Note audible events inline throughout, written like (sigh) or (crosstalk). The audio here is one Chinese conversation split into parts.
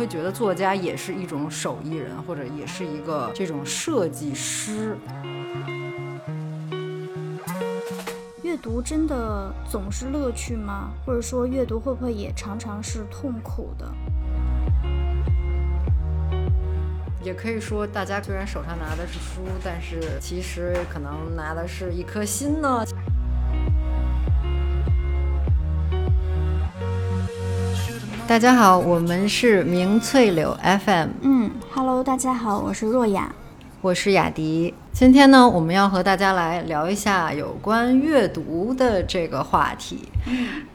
会觉得作家也是一种手艺人，或者也是一个这种设计师。阅读真的总是乐趣吗？或者说，阅读会不会也常常是痛苦的？也可以说，大家虽然手上拿的是书，但是其实可能拿的是一颗心呢。大家好，我们是明翠柳 FM。嗯，Hello，大家好，我是若雅，我是雅迪。今天呢，我们要和大家来聊一下有关阅读的这个话题。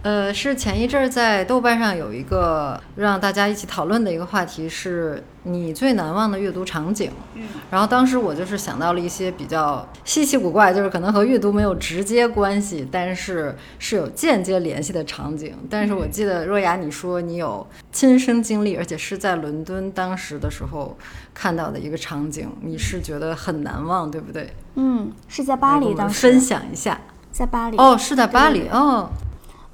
呃，是前一阵儿在豆瓣上有一个让大家一起讨论的一个话题，是你最难忘的阅读场景。嗯，然后当时我就是想到了一些比较稀奇古怪，就是可能和阅读没有直接关系，但是是有间接联系的场景。但是我记得若雅你说你有亲身经历，而且是在伦敦当时的时候看到的一个场景，你是觉得很难忘，对不对？嗯，是在巴黎当时分享一下，在巴黎哦，是在巴黎哦，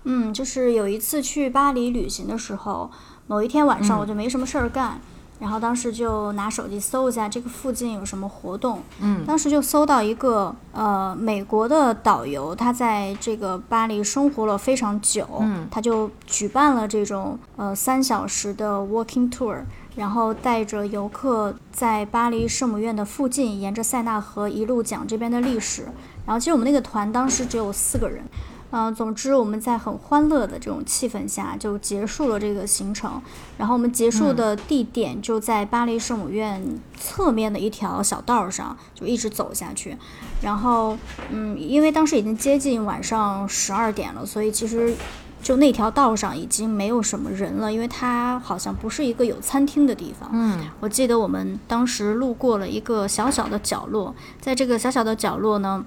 嗯，就是有一次去巴黎旅行的时候，某一天晚上我就没什么事儿干，然后当时就拿手机搜一下这个附近有什么活动。嗯当时就搜到一个呃美国的导游，他在这个巴黎生活了非常久，嗯他就举办了这种呃三小时的 walking tour。然后带着游客在巴黎圣母院的附近，沿着塞纳河一路讲这边的历史。然后其实我们那个团当时只有四个人，嗯、总之我们在很欢乐的这种气氛下就结束了这个行程。然后我们结束的地点就在巴黎圣母院侧面的一条小道上，就一直走下去。然后，嗯，因为当时已经接近晚上十二点了，所以其实就那条道上已经没有什么人了，因为它好像不是一个有餐厅的地方。嗯我记得我们当时路过了一个小小的角落，在这个小小的角落呢，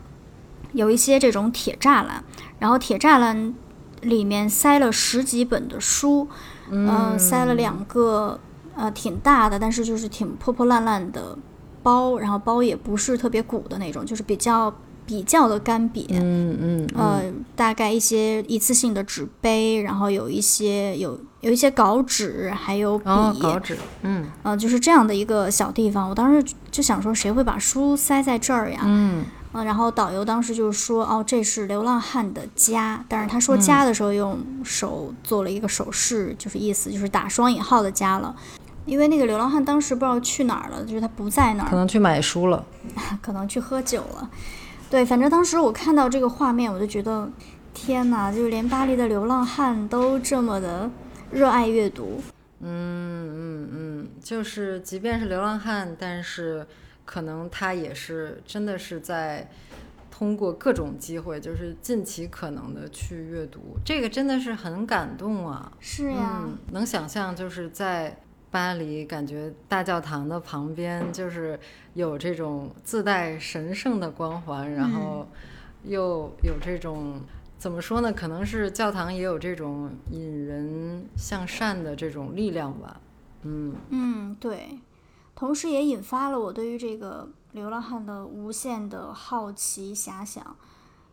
有一些这种铁栅栏，然后铁栅栏里面塞了十几本的书，嗯、塞了两个呃挺大的，但是就是挺破破烂烂的包，然后包也不是特别鼓的那种，就是比较比较的干瘪。嗯嗯呃，大概一些一次性的纸杯，然后有一些有有一些稿纸，还有笔，哦，稿纸，嗯呃，就是这样的一个小地方。我当时就想说，谁会把书塞在这儿呀？嗯嗯，然后导游当时就说，哦，这是流浪汉的家。但是他说家的时候，用手做了一个手势，就是意思就是打双引号的家了。因为那个流浪汉当时不知道去哪儿了，就是他不在那儿可，能去买书了。(laughs) 可能去喝酒了。对，反正当时我看到这个画面，我就觉得，天哪，就是连巴黎的流浪汉都这么的热爱阅读。嗯嗯嗯，就是即便是流浪汉，但是可能他也是真的是在通过各种机会，就是尽其可能的去阅读，这个真的是很感动啊。是呀，嗯，能想象就是在巴黎，感觉大教堂的旁边就是有这种自带神圣的光环，然后又有这种怎么说呢？可能是教堂也有这种引人向善的这种力量吧。嗯嗯，对，同时也引发了我对于这个流浪汉的无限的好奇遐想，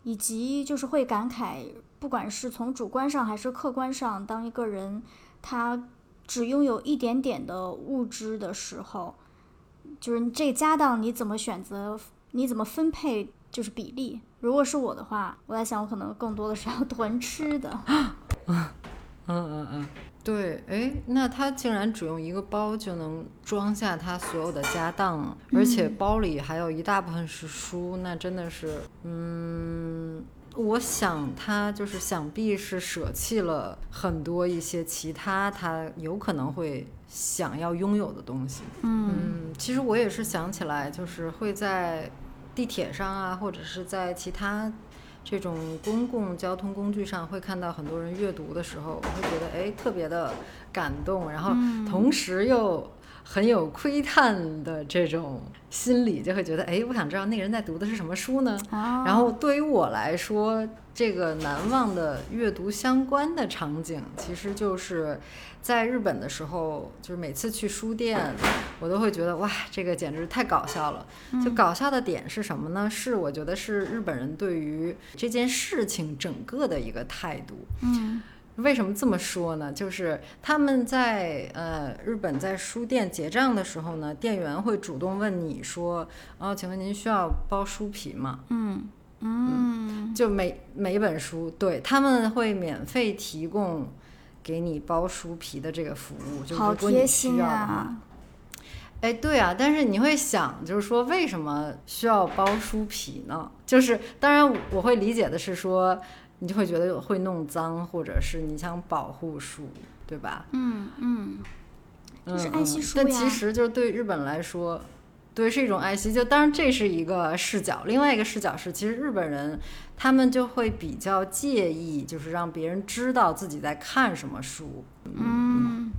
以及就是会感慨，不管是从主观上还是客观上，当一个人他只拥有一点点的物质的时候，就是这家当你怎么选择，你怎么分配，就是比例。如果是我的话，我在想，我可能更多的是要 (laughs) 囤吃的。嗯 (laughs) 嗯嗯，对，哎，那他竟然只用一个包就能装下他所有的家当，而且包里还有一大部分是书，那真的是，嗯，我想他就是想必是舍弃了很多一些其他他有可能会想要拥有的东西。嗯嗯，其实我也是想起来，就是会在地铁上啊，或者是在其他这种公共交通工具上，会看到很多人阅读的时候，我会觉得哎特别的感动，然后嗯。同时又很有窥探的这种心理，就会觉得哎，我想知道那个人在读的是什么书呢？啊，然后对于我来说，这个难忘的阅读相关的场景，其实就是在日本的时候，就是每次去书店，我都会觉得哇，这个简直太搞笑了。就搞笑的点是什么呢？是我觉得是日本人对于这件事情整个的一个态度。嗯为什么这么说呢？就是他们在呃日本在书店结账的时候呢，店员会主动问你说：“哦，请问您需要包书皮吗？”嗯嗯，就每每本书，对他们会免费提供给你包书皮的这个服务，就好如果你需贴心要的话。啊！哎，对啊，但是你会想，就是说为什么需要包书皮呢？就是当然我会理解的是说，你就会觉得会弄脏，或者是你想保护书，对吧？嗯嗯，就是嗯爱惜嗯但书呀其实就是对日本来说，对是一种爱惜。就当然这是一个视角，另外一个视角是，其实日本人他们就会比较介意，就是让别人知道自己在看什么书。嗯，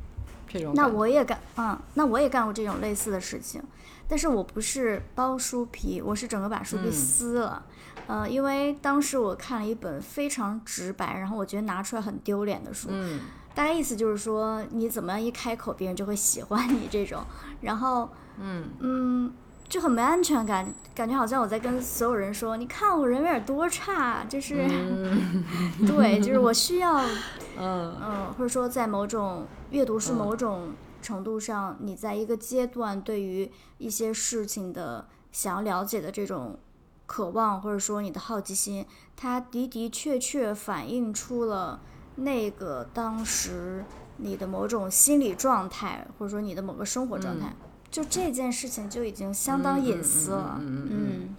这种那我也干，嗯，那我也干过这种类似的事情，但是我不是包书皮，我是整个把书皮嗯撕了。呃，因为当时我看了一本非常直白，然后我觉得拿出来很丢脸的书，嗯。大概意思就是说，你怎么样一开口，别人就会喜欢你这种，然后嗯。嗯，就很没安全感，感觉好像我在跟所有人说，你看我人缘有多差，就是、(laughs) 嗯对，就是我需要，(laughs) 嗯。嗯，或者说在某种阅读是嗯某种程度上，你在一个阶段对于一些事情的想要了解的这种渴望，或者说你的好奇心，它的的确确反映出了那个当时你的某种心理状态，或者说你的某个生活状态。就这件事情就已经相当隐私了，嗯嗯嗯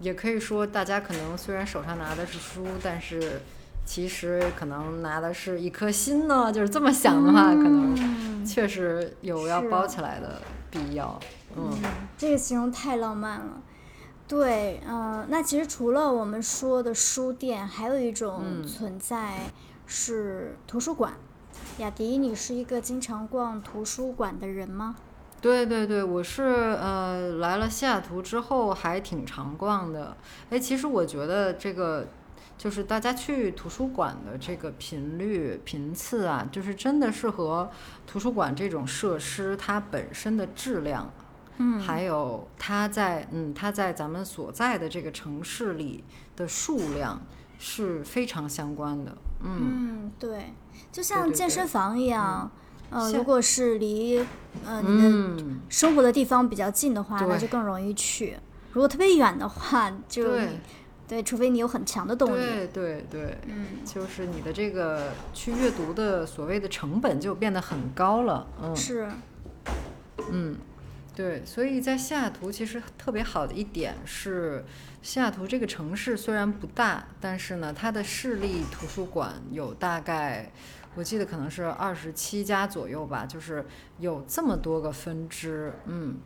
也可以说，大家可能虽然手上拿的是书，但是其实可能拿的是一颗心呢。就是这么想的话，可能嗯确实有要包起来的必要。嗯这个形容太浪漫了。对，嗯、那其实除了我们说的书店，还有一种嗯存在是图书馆。雅迪，你是一个经常逛图书馆的人吗？对对对，我是呃来了西雅图之后还挺常逛的。哎，其实我觉得这个就是大家去图书馆的这个频率频次啊，就是真的是和图书馆这种设施它本身的质量，嗯。还有它在嗯它在咱们所在的这个城市里的数量是非常相关的。嗯。嗯，对，就像健身房一样，呃，如果是离呃你的嗯，生活的地方比较近的话，那就更容易去；如果特别远的话，就对。对，除非你有很强的动力。对对对，嗯。就是你的这个去阅读的所谓的成本就变得很高了。嗯。是，嗯，对，所以在西雅图其实特别好的一点是，西雅图这个城市虽然不大，但是呢，它的市立图书馆有大概。我记得可能是二十七家左右吧，就是有这么多个分支，嗯，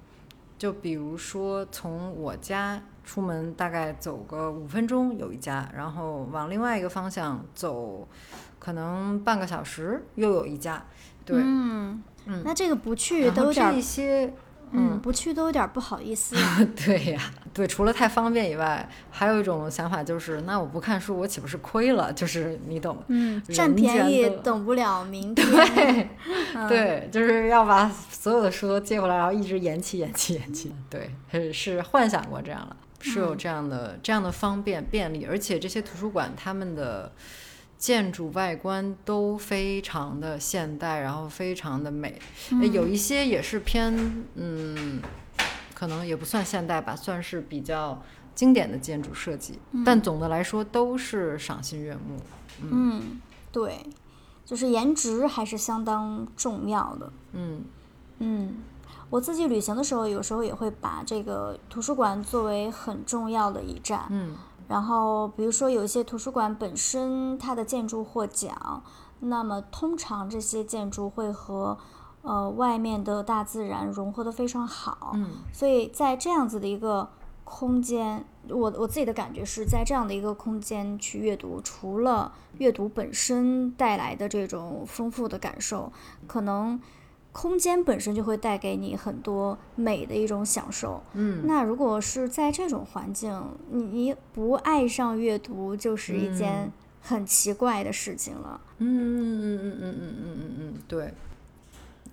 就比如说从我家出门大概走个五分钟有一家，然后往另外一个方向走，可能半个小时又有一家，对，嗯，嗯那这个不去都有点儿这些，嗯，不去都有点不好意思。(laughs) 对呀，对，除了太方便以外，还有一种想法就是，那我不看书，我岂不是亏了？就是你懂，嗯，占便宜等不了明天。对，(laughs) 嗯对，就是要把所有的书都借回来，然后一直延期、延期、延期。对，是是幻想过这样了，是有这样的、这样的方便便利，而且这些图书馆他们的建筑外观都非常的现代，然后非常的美，嗯有一些也是偏嗯，可能也不算现代吧，算是比较经典的建筑设计，但总的来说都是赏心悦目。嗯，对，就是颜值还是相当重要的。嗯嗯，我自己旅行的时候，有时候也会把这个图书馆作为很重要的一站。嗯然后，比如说有一些图书馆本身它的建筑获奖，那么通常这些建筑会和呃外面的大自然融合的非常好。嗯所以在这样子的一个空间，我我自己的感觉是在这样的一个空间去阅读，除了阅读本身带来的这种丰富的感受，可能空间本身就会带给你很多美的一种享受。嗯，那如果是在这种环境，你你不爱上阅读，就是一件很奇怪的事情了。嗯嗯嗯嗯嗯嗯嗯嗯嗯，对。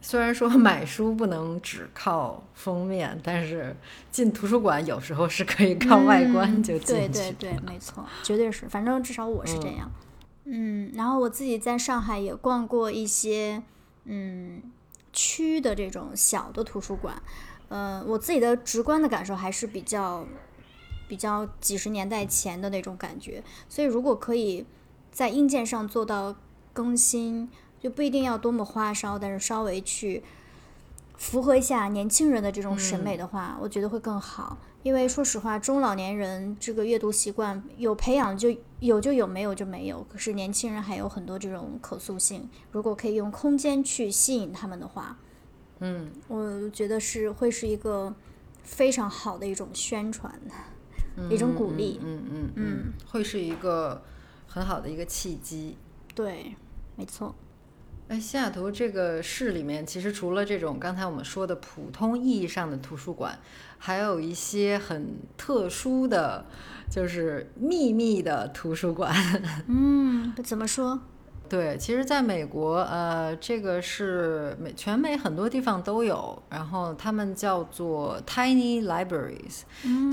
虽然说买书不能只靠封面，但是进图书馆有时候是可以靠外观嗯就进去。对对对，没错，绝对是，反正至少我是这样。嗯，然后我自己在上海也逛过一些嗯区的这种小的图书馆，呃，我自己的直观的感受还是比较比较几十年代前的那种感觉。所以如果可以在硬件上做到更新，就不一定要多么花哨，但是稍微去符合一下年轻人的这种审美的话，我觉得会更好。因为说实话，中老年人这个阅读习惯有培养就有就有，没有就没有。可是年轻人还有很多这种可塑性，如果可以用空间去吸引他们的话，嗯，我觉得是会是一个非常好的一种宣传，(laughs) 一种鼓励。嗯嗯嗯，会是一个很好的一个契机。对，没错。哎，西雅图这个市里面，其实除了这种刚才我们说的普通意义上的图书馆，还有一些很特殊的，就是秘密的图书馆。(laughs) 嗯，怎么说？对，其实在美国，呃，这个是美全美很多地方都有，然后他们叫做 tiny libraries，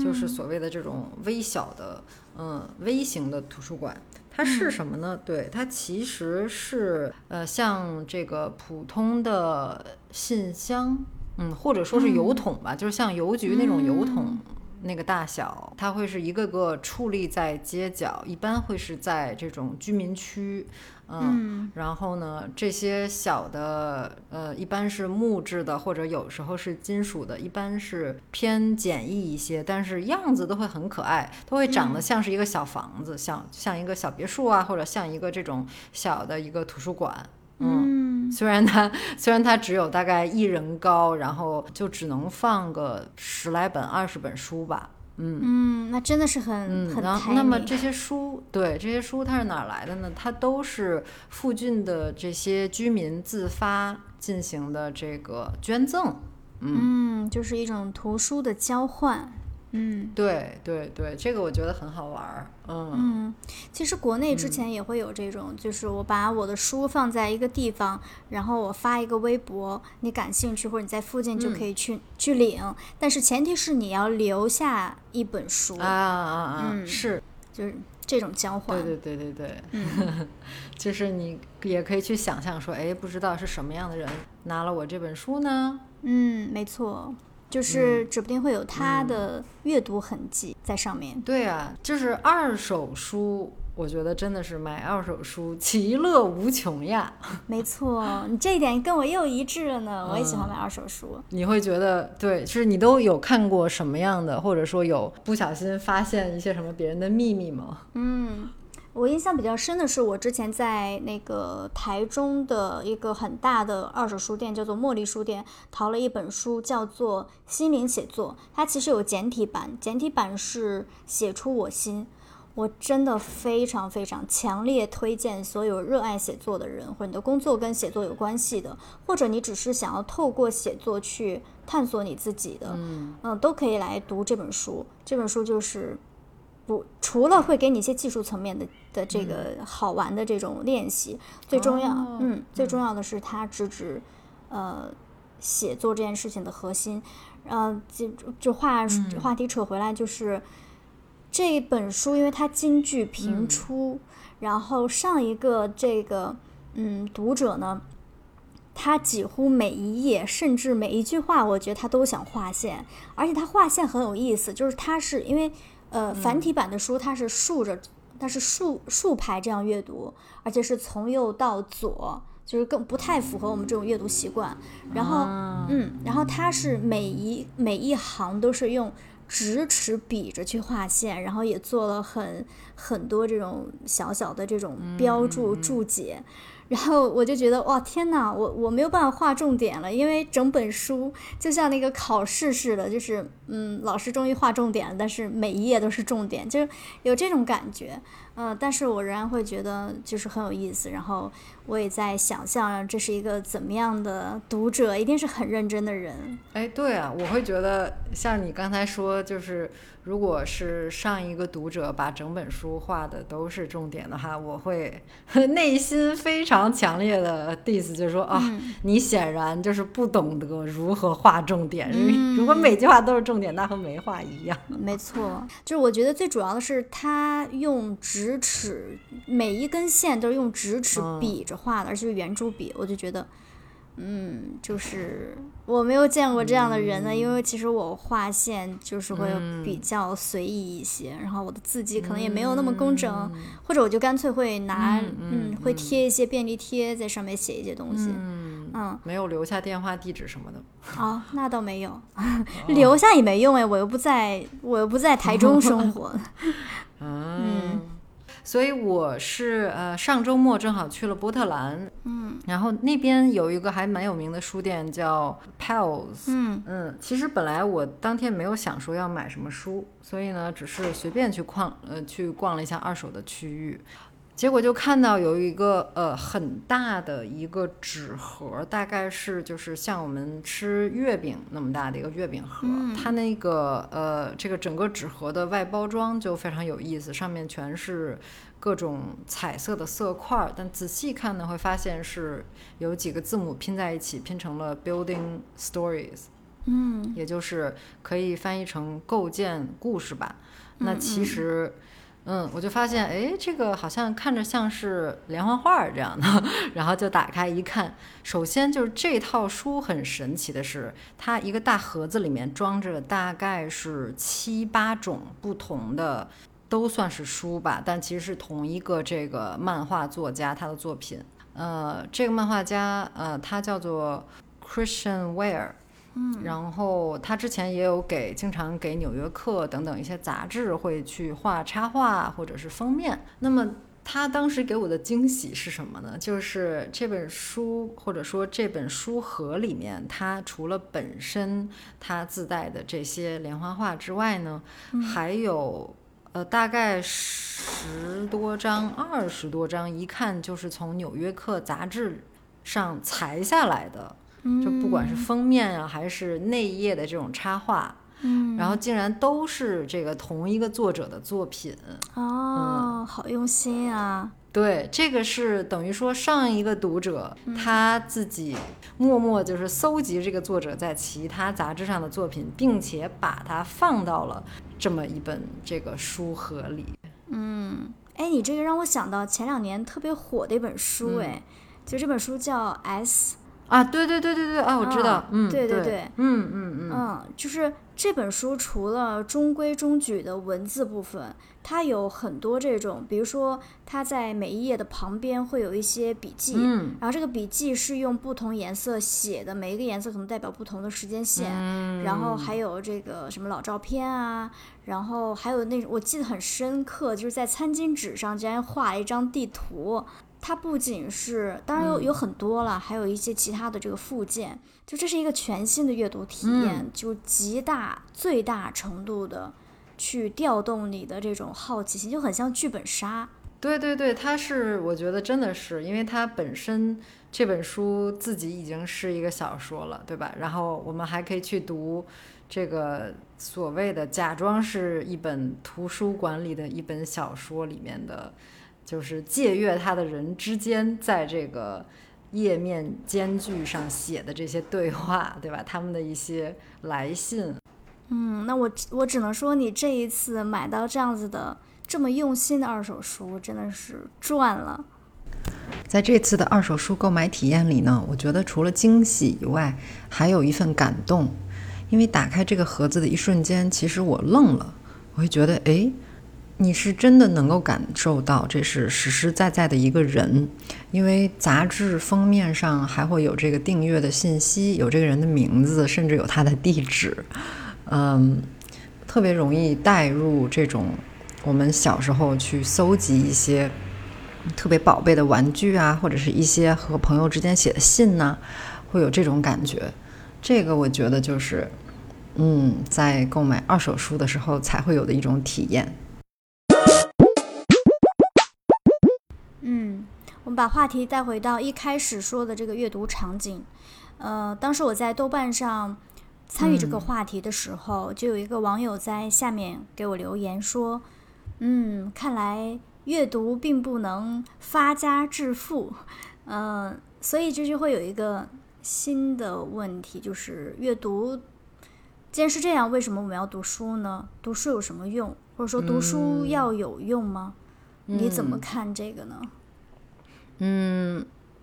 就是所谓的这种微小的，嗯，微型的图书馆。它是什么呢？对，它其实是呃，像这个普通的信箱，嗯，或者说是邮筒吧，就是像邮局那种邮筒那个大小。它会是一个个矗立在街角，一般会是在这种居民区。嗯，然后呢，这些小的，呃，一般是木质的，或者有时候是金属的，一般是偏简易一些，但是样子都会很可爱，都会长得像是一个小房子，像像一个小别墅啊，或者像一个这种小的一个图书馆。嗯，虽然它虽然它只有大概一人高，然后就只能放个十来本、二十本书吧。嗯嗯，那真的是很很然后，那么这些书，对这些书它是哪儿来的呢？它都是附近的这些居民自发进行的这个捐赠。嗯，就是一种图书的交换。嗯，对对对，这个我觉得很好玩儿。嗯嗯，其实国内之前也会有这种，就是我把我的书放在一个地方，然后我发一个微博，你感兴趣或者你在附近就可以去去领，但是前提是你要留下一本书啊啊啊！是，就是这种交换。对对对对对，嗯，(laughs) 就是你也可以去想象说，哎，不知道是什么样的人拿了我这本书呢？嗯，没错。就是指不定会有他的阅读痕迹在上面。对啊，就是二手书，我觉得真的是买二手书其乐无穷呀。(laughs) 没错，你这一点跟我又一致了呢。我也喜欢买二手书。你会觉得，对，就是你都有看过什么样的，或者说有不小心发现一些什么别人的秘密吗？嗯。我印象比较深的是，我之前在那个台中的一个很大的二手书店，叫做茉莉书店，淘了一本书，叫做《心灵写作》。它其实有简体版，简体版是写出我心。我真的非常非常强烈推荐所有热爱写作的人，或者你的工作跟写作有关系的，或者你只是想要透过写作去探索你自己的，嗯嗯，都可以来读这本书。这本书就是。不，除了会给你一些技术层面的的这个好玩的这种练习，最重要，嗯，最重要的是它直指，呃，写作这件事情的核心。呃，就就话话题扯回来，就是这本书，因为它金句频出，然后上一个这个嗯读者呢，他几乎每一页，甚至每一句话，我觉得他都想划线，而且他划线很有意思，就是他是因为。呃，繁体版的书它是竖着，它是竖竖排这样阅读，而且是从右到左，就是更不太符合我们这种阅读习惯。然后，嗯，然后它是每一每一行都是用直尺比着去画线，然后也做了很很多这种小小的这种标注注解。然后我就觉得哇天哪，我我没有办法画重点了，因为整本书就像那个考试似的，就是嗯，老师终于画重点了，但是每一页都是重点，就是有这种感觉。嗯，但是我仍然会觉得就是很有意思。然后我也在想象这是一个怎么样的读者，一定是很认真的人。哎，对啊，我会觉得像你刚才说，就是如果是上一个读者把整本书画的都是重点的话，我会 (laughs) 内心非常强烈的 diss，就是说啊，你显然就是不懂得如何画重点。如果每句话都是重点，那和没画一样。没错，就是我觉得最主要的是他用直尺，每一根线都是用直尺比着画的，而且是圆珠笔，我就觉得。嗯，就是我没有见过这样的人呢，因为其实我画线就是会比较随意一些，然后我的字迹可能也没有那么工整，或者我就干脆会拿嗯，会贴一些便利贴在上面写一些东西，嗯，没有留下电话地址什么的。(laughs) 哦，那倒没有，(laughs) 留下也没用哎，我又不在，我又不在台中生活。(laughs) 嗯。所以我是呃上周末正好去了波特兰，嗯，然后那边有一个还蛮有名的书店叫 Pals，嗯嗯，其实本来我当天没有想说要买什么书，所以呢只是随便去逛呃去逛了一下二手的区域。结果就看到有一个呃很大的一个纸盒，大概是就是像我们吃月饼那么大的一个月饼盒。它那个呃这个整个纸盒的外包装就非常有意思，上面全是各种彩色的色块，但仔细看呢会发现是有几个字母拼在一起，拼成了 Building Stories，嗯，也就是可以翻译成构建故事吧。那其实。嗯，嗯我就发现，哎，这个好像看着像是连环画这样的，(laughs) 然后就打开一看，首先就是这套书很神奇的是，它一个大盒子里面装着大概是七八种不同的，都算是书吧，但其实是同一个这个漫画作家他的作品。呃，这个漫画家，呃，他叫做 Christian Ware。嗯，然后他之前也有给经常给《纽约客》等等一些杂志会去画插画或者是封面。那么他当时给我的惊喜是什么呢？就是这本书或者说这本书盒里面，它除了本身它自带的这些连环画之外呢，还有呃大概十多张、二十多张，一看就是从《纽约客》杂志上裁下来的。就不管是封面啊，还是内页的这种插画，嗯，然后竟然都是这个同一个作者的作品哦，好用心啊！对，这个是等于说上一个读者他自己默默就是搜集这个作者在其他杂志上的作品，并且把它放到了这么一本这个书盒里。嗯，哎，你这个让我想到前两年特别火的一本书，哎，就这本书叫 S。啊，对对对对对，啊，我知道，嗯，对对对，嗯嗯嗯，嗯，就是这本书除了中规中矩的文字部分，它有很多这种，比如说它在每一页的旁边会有一些笔记，嗯，然后这个笔记是用不同颜色写的，每一个颜色可能代表不同的时间线，嗯，然后还有这个什么老照片啊，然后还有那我记得很深刻，就是在餐巾纸上竟然画了一张地图。它不仅是，当然有有很多了，还有一些其他的这个附件，就这是一个全新的阅读体验，就极大最大程度的去调动你的这种好奇心，就很像剧本杀。对对对，它是，我觉得真的是，因为它本身这本书自己已经是一个小说了，对吧？然后我们还可以去读这个所谓的假装是一本图书馆里的一本小说里面的。就是借阅他的人之间，在这个页面间距上写的这些对话，对吧？他们的一些来信。嗯，那我我只能说，你这一次买到这样子的这么用心的二手书，真的是赚了。在这次的二手书购买体验里呢，我觉得除了惊喜以外，还有一份感动。因为打开这个盒子的一瞬间，其实我愣了，我会觉得，哎。你是真的能够感受到这是实实在在的一个人，因为杂志封面上还会有这个订阅的信息，有这个人的名字，甚至有他的地址，嗯，特别容易带入这种我们小时候去搜集一些特别宝贝的玩具啊，或者是一些和朋友之间写的信呐，会有这种感觉。这个我觉得就是，嗯，在购买二手书的时候才会有的一种体验。我们把话题带回到一开始说的这个阅读场景，呃，当时我在豆瓣上参与这个话题的时候，就有一个网友在下面给我留言说：“嗯，看来阅读并不能发家致富。”嗯，所以这就会有一个新的问题，就是阅读。既然是这样，为什么我们要读书呢？读书有什么用？或者说读书要有用吗？你怎么看这个呢？嗯，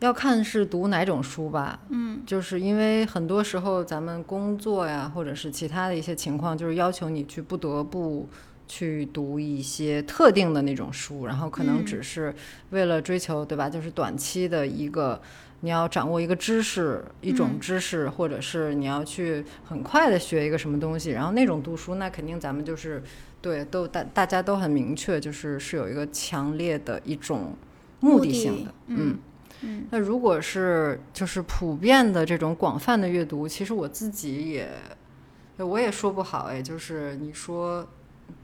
要看是读哪种书吧。嗯，就是因为很多时候咱们工作呀，或者是其他的一些情况，就是要求你去不得不去读一些特定的那种书，然后可能只是为了追求，对吧？就是短期的一个。你要掌握一个知识，一种知识，或者是你要去很快的学一个什么东西，然后那种读书，那肯定咱们就是对，都大大家都很明确，就是是有一个强烈的一种目的性的，嗯嗯。那如果是就是普遍的这种广泛的阅读，其实我自己也我也说不好哎，就是你说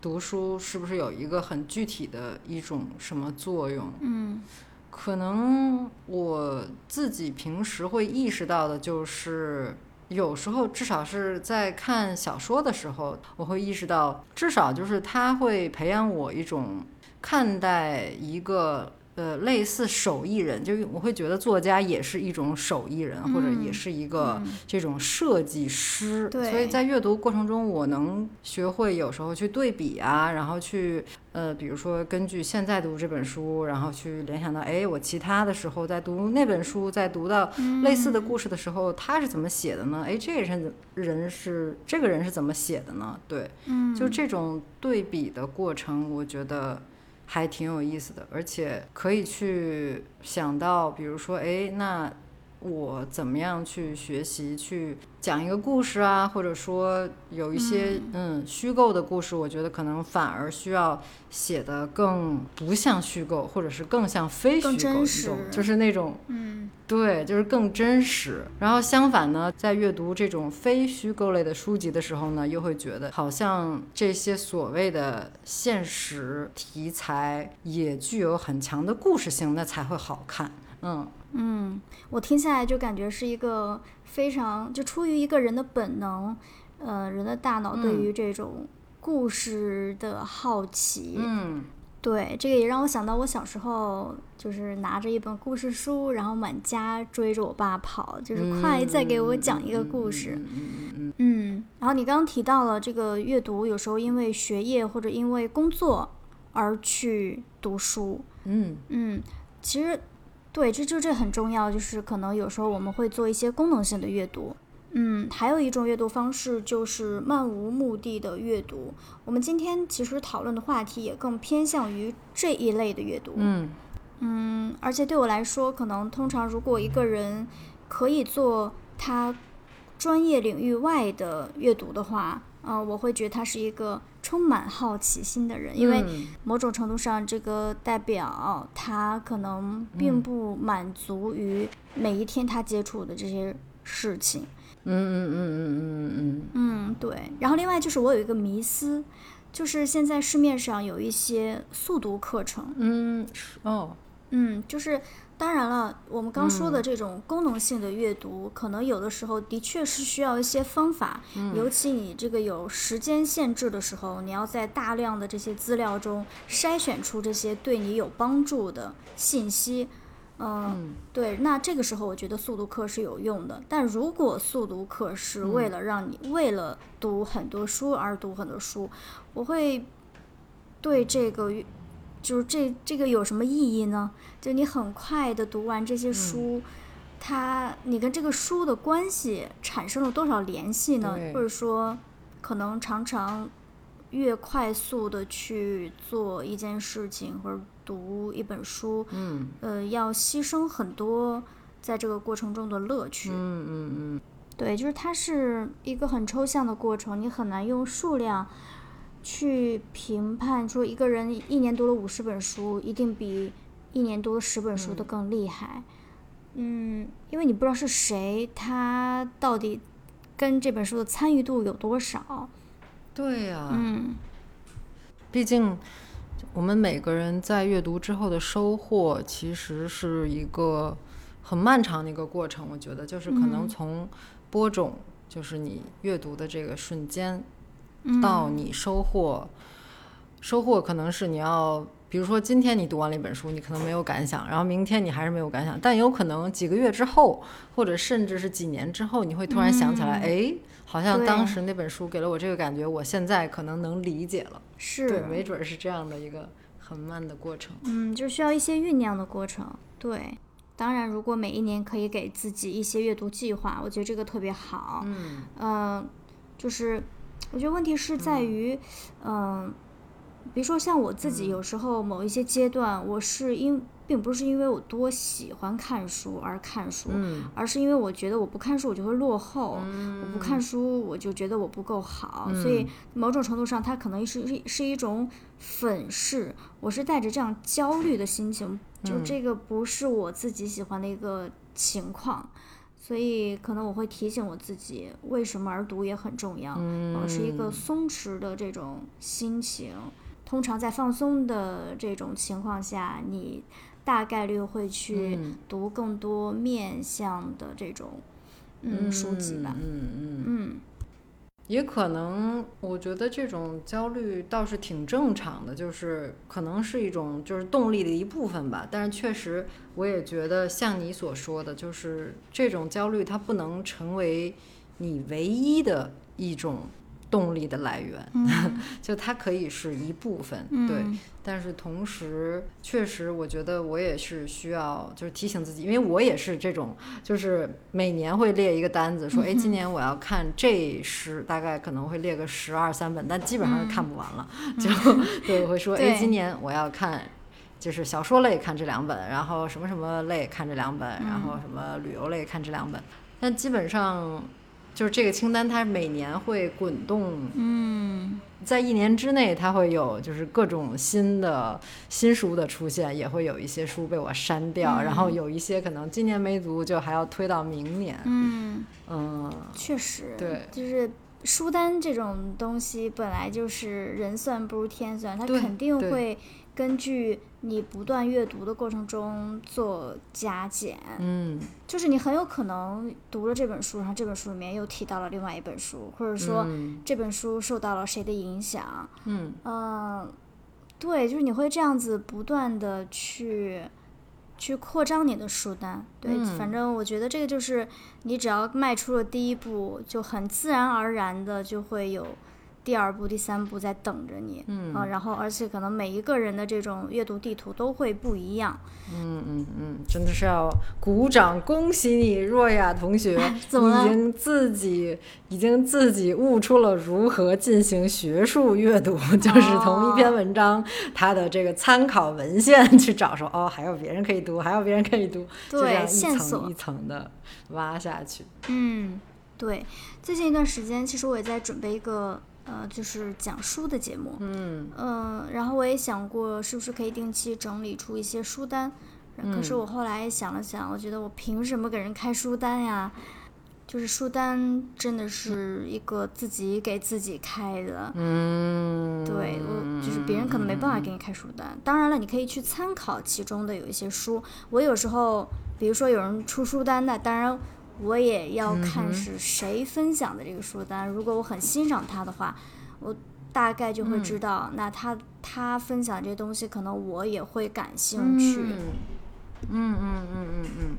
读书是不是有一个很具体的一种什么作用？嗯。可能我自己平时会意识到的，就是有时候至少是在看小说的时候，我会意识到，至少就是它会培养我一种看待一个。呃，类似手艺人，就是我会觉得作家也是一种手艺人，或者也是一个这种设计师。对，所以在阅读过程中，我能学会有时候去对比啊，然后去呃，比如说根据现在读这本书，然后去联想到，哎，我其他的时候在读那本书，在读到类似的故事的时候，他是怎么写的呢？哎，这个人人是这个人是怎么写的呢？对，嗯，就这种对比的过程，我觉得。还挺有意思的，而且可以去想到，比如说，哎，那。我怎么样去学习去讲一个故事啊？或者说有一些嗯虚构的故事，我觉得可能反而需要写的更不像虚构，或者是更像非虚构一种，就是那种嗯对，就是更真实。然后相反呢，在阅读这种非虚构类的书籍的时候呢，又会觉得好像这些所谓的现实题材也具有很强的故事性，那才会好看。嗯。嗯，我听下来就感觉是一个非常就出于一个人的本能，呃，人的大脑对于这种故事的好奇。嗯，对，这个也让我想到我小时候就是拿着一本故事书，然后满家追着我爸跑，就是快再给我讲一个故事。嗯嗯然后你刚刚提到了这个阅读，有时候因为学业或者因为工作而去读书。嗯嗯，其实。对，这就这很重要，就是可能有时候我们会做一些功能性的阅读，嗯，还有一种阅读方式就是漫无目的的阅读。我们今天其实讨论的话题也更偏向于这一类的阅读，嗯。嗯，而且对我来说，可能通常如果一个人可以做他专业领域外的阅读的话，嗯，我会觉得他是一个。充满好奇心的人，因为某种程度上，这个代表他可能并不满足于每一天他接触的这些事情。嗯嗯嗯嗯嗯嗯嗯，对。然后另外就是我有一个迷思，就是现在市面上有一些速读课程。嗯，哦，嗯，就是。当然了，我们刚说的这种功能性的阅读，可能有的时候的确是需要一些方法，尤其你这个有时间限制的时候，你要在大量的这些资料中筛选出这些对你有帮助的信息。嗯，对，那这个时候我觉得速读课是有用的。但如果速读课是为了让你为了读很多书而读很多书，我会对这个。就是这这个有什么意义呢？就你很快的读完这些书，它你跟这个书的关系产生了多少联系呢？或者说，可能常常越快速的去做一件事情或者读一本书，嗯，呃，要牺牲很多在这个过程中的乐趣。嗯嗯嗯，对，就是它是一个很抽象的过程，你很难用数量。去评判说一个人一年读了五十本书，一定比一年读了十本书的更厉害。嗯，因为你不知道是谁，他到底跟这本书的参与度有多少。对呀。嗯。毕竟，我们每个人在阅读之后的收获，其实是一个很漫长的一个过程。我觉得，就是可能从播种。就是你阅读的这个瞬间，嗯到你收获，收获可能是你要，比如说今天你读完了一本书，你可能没有感想，然后明天你还是没有感想，但有可能几个月之后，或者甚至是几年之后，你会突然想起来，哎、好像当时那本书给了我这个感觉，我现在可能能理解了。是对，没准儿是这样的一个很慢的过程。嗯，就需要一些酝酿的过程。对，当然，如果每一年可以给自己一些阅读计划，我觉得这个特别好。嗯呃，就是我觉得问题是在于，嗯、比如说像我自己，有时候某一些阶段，我是因并不是因为我多喜欢看书而看书，嗯。而是因为我觉得我不看书我就会落后，我不看书我就觉得我不够好，所以某种程度上它可能是是是一种粉饰，我是带着这样焦虑的心情，就这个不是我自己喜欢的一个情况。所以可能我会提醒我自己，为什么而读也很重要，嗯、持一个松弛的这种心情。通常在放松的这种情况下，你大概率会去嗯读更多面向的这种嗯书籍吧。嗯嗯，嗯也可能，我觉得这种焦虑倒是挺正常的，就是可能是一种就是动力的一部分吧。但是确实，我也觉得像你所说的，就是这种焦虑它不能成为你唯一的一种动力的来源，(laughs) 就它可以是一部分，对。嗯。但是同时，确实，我觉得我也是需要，就是提醒自己，因为我也是这种，就是每年会列一个单子，说，哎，今年我要看这十，大概可能会列个十二三本，但基本上是看不完了，就 (laughs) 对，我会说，(laughs) 哎，今年我要看。就是小说类看这两本，然后什么什么类看这两本，然后什么旅游类看这两本，但基本上就是这个清单，它每年会滚动嗯。在一年之内，它会有就是各种新的新书的出现，也会有一些书被我删掉，然后有一些可能今年没读，就还要推到明年。嗯，嗯，确实，对。就是书单这种东西本来就是人算不如天算，它肯定会根据你不断阅读的过程中做加减。嗯就是你很有可能读了这本书，然后这本书里面又提到了另外一本书，或者说嗯这本书受到了谁的影响。嗯嗯，对，就是你会这样子不断的去去扩张你的书单。对，嗯反正我觉得这个就是你只要迈出了第一步，就很自然而然的就会有。第二步、第三步在等着你，嗯。啊，然后而且可能每一个人的这种阅读地图都会不一样，嗯嗯嗯，真的是要鼓掌，恭喜你，若雅同学，(laughs) 怎么已经自己已经自己悟出了如何进行学术阅读，就是同一篇文章它的这个参考文献去找说，哦，还有别人可以读，还有别人可以读，就这对样一层一层的挖下去。嗯，对，最近一段时间，其实我也在准备一个呃，就是讲书的节目。嗯嗯，然后我也想过，是不是可以定期整理出一些书单。可是我后来想了想，我觉得我凭什么给人开书单呀？就是书单真的是一个自己给自己开的，嗯，对我就是别人可能没办法给你开书单。当然了，你可以去参考其中的有一些书。我有时候，比如说有人出书单的，当然我也要看是谁分享的这个书单。如果我很欣赏他的话，我大概就会知道，那他他分享这些东西，可能我也会感兴趣。嗯嗯嗯嗯嗯嗯。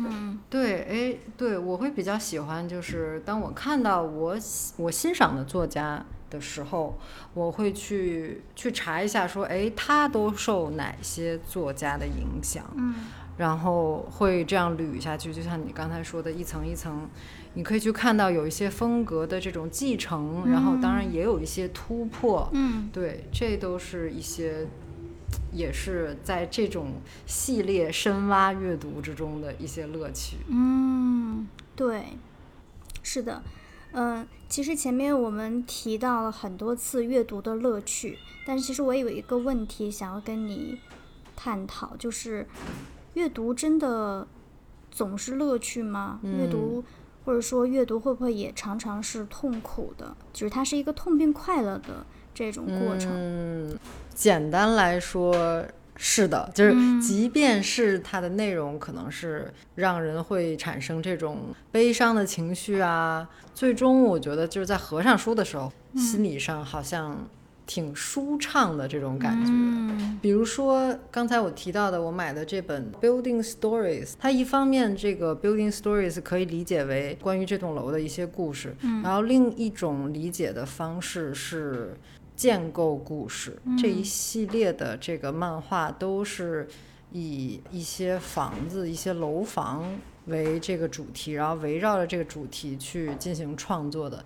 嗯对，哎，对我会比较喜欢，就是当我看到我我欣赏的作家的时候，我会去去查一下，说，哎，他都受哪些作家的影响，嗯然后会这样捋下去，就像你刚才说的，一层一层，你可以去看到有一些风格的这种继承，然后当然也有一些突破，嗯对，这都是一些，也是在这种系列深挖阅读之中的一些乐趣。嗯，对，是的。嗯，其实前面我们提到了很多次阅读的乐趣，但是其实我有一个问题想要跟你探讨，就是阅读真的总是乐趣吗？阅读或者说阅读会不会也常常是痛苦的？就是它是一个痛并快乐的这种过程。嗯，简单来说是的，就是即便是它的内容可能是让人会产生这种悲伤的情绪啊，最终我觉得就是在合上书的时候，心理上好像。挺舒畅的这种感觉，比如说刚才我提到的，我买的这本《Building Stories》，它一方面这个《Building Stories》可以理解为关于这栋楼的一些故事，然后另一种理解的方式是建构故事。这一系列的这个漫画都是以一些房子、一些楼房为这个主题，然后围绕着这个主题去进行创作的。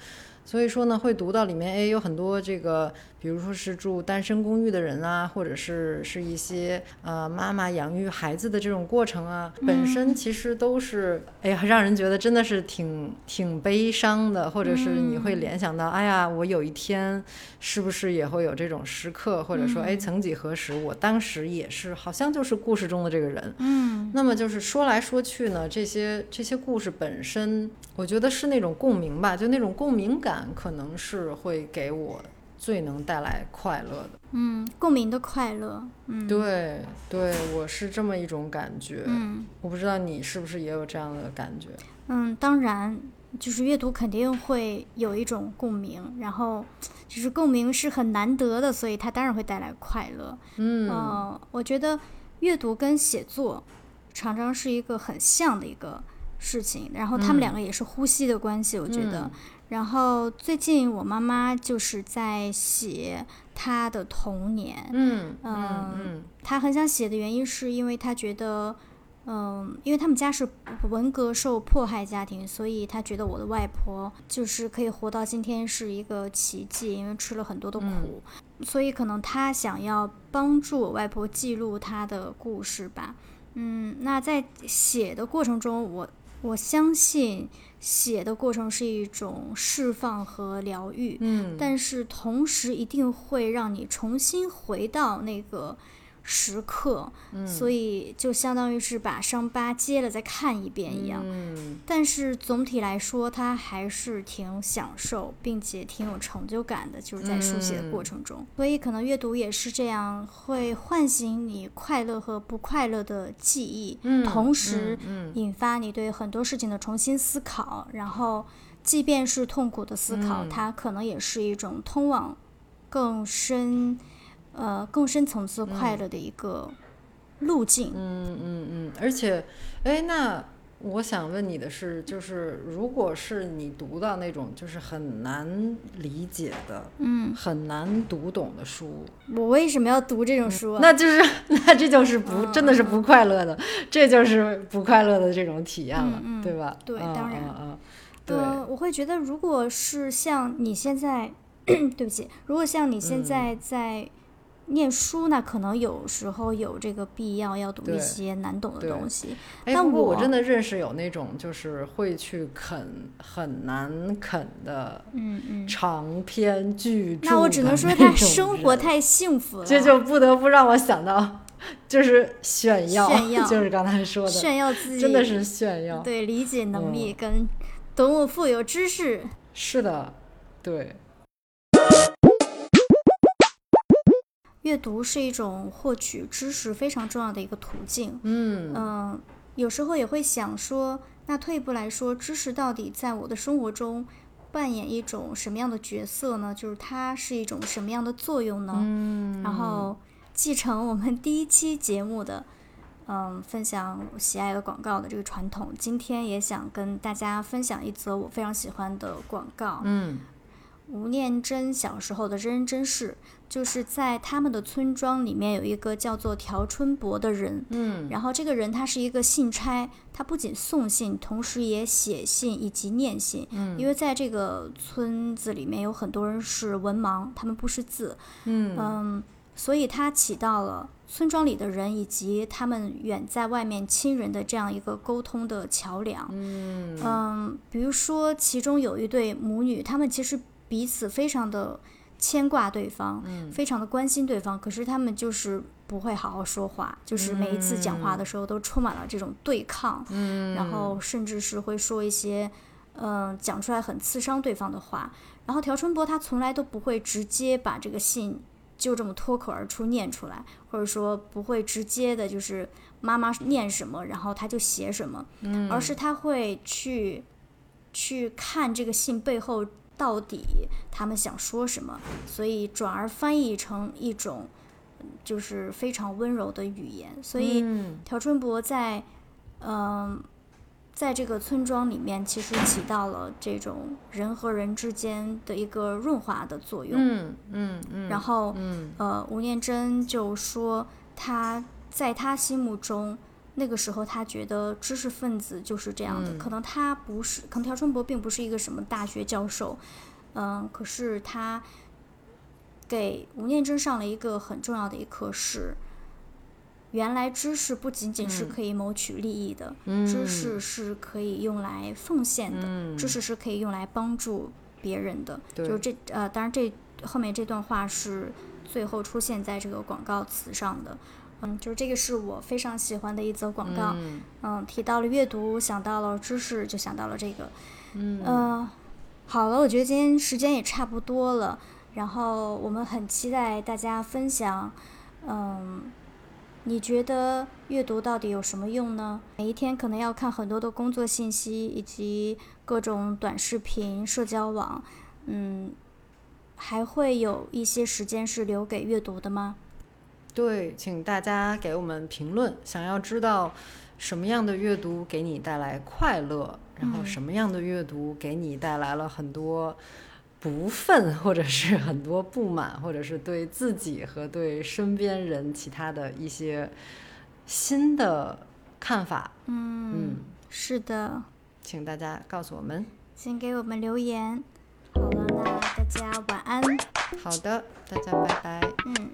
所以说呢，会读到里面，哎，有很多这个，比如说是住单身公寓的人啊，或者是是一些呃妈妈养育孩子的这种过程啊，本身其实都是，哎呀，让人觉得真的是挺挺悲伤的，或者是你会联想到，哎呀，我有一天是不是也会有这种时刻，或者说，哎，曾几何时，我当时也是，好像就是故事中的这个人。嗯。那么就是说来说去呢，这些这些故事本身，我觉得是那种共鸣吧，就那种共鸣感。可能是会给我最能带来快乐的，嗯，共鸣的快乐，嗯，对对，我是这么一种感觉，嗯，我不知道你是不是也有这样的感觉，嗯，当然，就是阅读肯定会有一种共鸣，然后就是共鸣是很难得的，所以它当然会带来快乐，嗯，我觉得阅读跟写作常常是一个很像的一个事情，然后他们两个也是呼吸的关系，我觉得。然后最近我妈妈就是在写她的童年，嗯她很想写的原因是因为她觉得，嗯，因为他们家是文革受迫害家庭，所以她觉得我的外婆就是可以活到今天是一个奇迹，因为吃了很多的苦，所以可能她想要帮助我外婆记录她的故事吧。嗯，那在写的过程中，我我相信。写的过程是一种释放和疗愈，嗯，但是同时一定会让你重新回到那个。时刻，所以就相当于是把伤疤揭了再看一遍一样。嗯，但是总体来说，他还是挺享受，并且挺有成就感的，就是在书写的过程中。所以可能阅读也是这样，会唤醒你快乐和不快乐的记忆，同时引发你对很多事情的重新思考。然后，即便是痛苦的思考，它可能也是一种通往更深。呃，更深层次快乐的一个路径。嗯嗯嗯，而且，哎，那我想问你的是，就是如果是你读到那种就是很难理解的，嗯，很难读懂的书，我为什么要读这种书？(laughs) 那就是那这就是不真的是不快乐的，这就是不快乐的这种体验了，对吧？对，当然，啊，对，我会觉得，如果是像你现在，(coughs) 对不起，如果像你现在在。念书那可能有时候有这个必要，要读一些难懂的东西。但我我真的认识有那种就是会去啃很难啃的，嗯嗯，长篇巨著。那我只能说他生活太幸福了。这就不得不让我想到，就是炫耀，炫耀，就是刚才说的炫耀自己，真的是炫耀。对，理解能力跟多么富有知识。是的，对。阅读是一种获取知识非常重要的一个途径。嗯嗯，有时候也会想说，那退一步来说，知识到底在我的生活中扮演一种什么样的角色呢？就是它是一种什么样的作用呢？嗯，然后继承我们第一期节目的，嗯，分享喜爱的广告的这个传统，今天也想跟大家分享一则我非常喜欢的广告。嗯。吴念真小时候的真人真事，就是在他们的村庄里面有一个叫做条春伯的人，嗯，然后这个人他是一个信差，他不仅送信，同时也写信以及念信，嗯，因为在这个村子里面有很多人是文盲，他们不识字，嗯。嗯，所以他起到了村庄里的人以及他们远在外面亲人的这样一个沟通的桥梁，嗯。嗯，比如说其中有一对母女，他们其实。彼此非常的牵挂对方，非常的关心对方，可是他们就是不会好好说话，就是每一次讲话的时候都充满了这种对抗，然后甚至是会说一些，嗯，讲出来很刺伤对方的话。然后条春波他从来都不会直接把这个信就这么脱口而出念出来，或者说不会直接的，就是妈妈念什么，然后他就写什么，嗯，而是他会去去看这个信背后到底他们想说什么，所以转而翻译成一种嗯就是非常温柔的语言。所以嗯条春博在嗯、在这个村庄里面，其实起到了这种人和人之间的一个润滑的作用。嗯嗯嗯，然后，嗯呃，吴念真就说他在他心目中，那个时候他觉得知识分子就是这样的。嗯可能他不是，可能朴春博并不是一个什么大学教授，嗯、可是他给吴念真上了一个很重要的一课是。原来知识不仅仅是嗯可以谋取利益的，嗯知识是可以用来奉献的，嗯知识是可以用来帮助别人的。对就是这呃，当然这后面这段话是最后出现在这个广告词上的。嗯，就是这个是我非常喜欢的一则广告。嗯嗯，提到了阅读，想到了知识，就想到了这个。嗯呃，好了，我觉得今天时间也差不多了，然后我们很期待大家分享，嗯，你觉得阅读到底有什么用呢？每一天可能要看很多的工作信息以及各种短视频、社交网，嗯，还会有一些时间是留给阅读的吗？对，请大家给我们评论，想要知道什么样的阅读给你带来快乐，然后嗯什么样的阅读给你带来了很多不忿，或者是很多不满，或者是对自己和对身边人其他的一些新的看法。嗯，嗯，是的，请大家告诉我们。请给我们留言。好了，那大家晚安。好的，大家拜拜。嗯。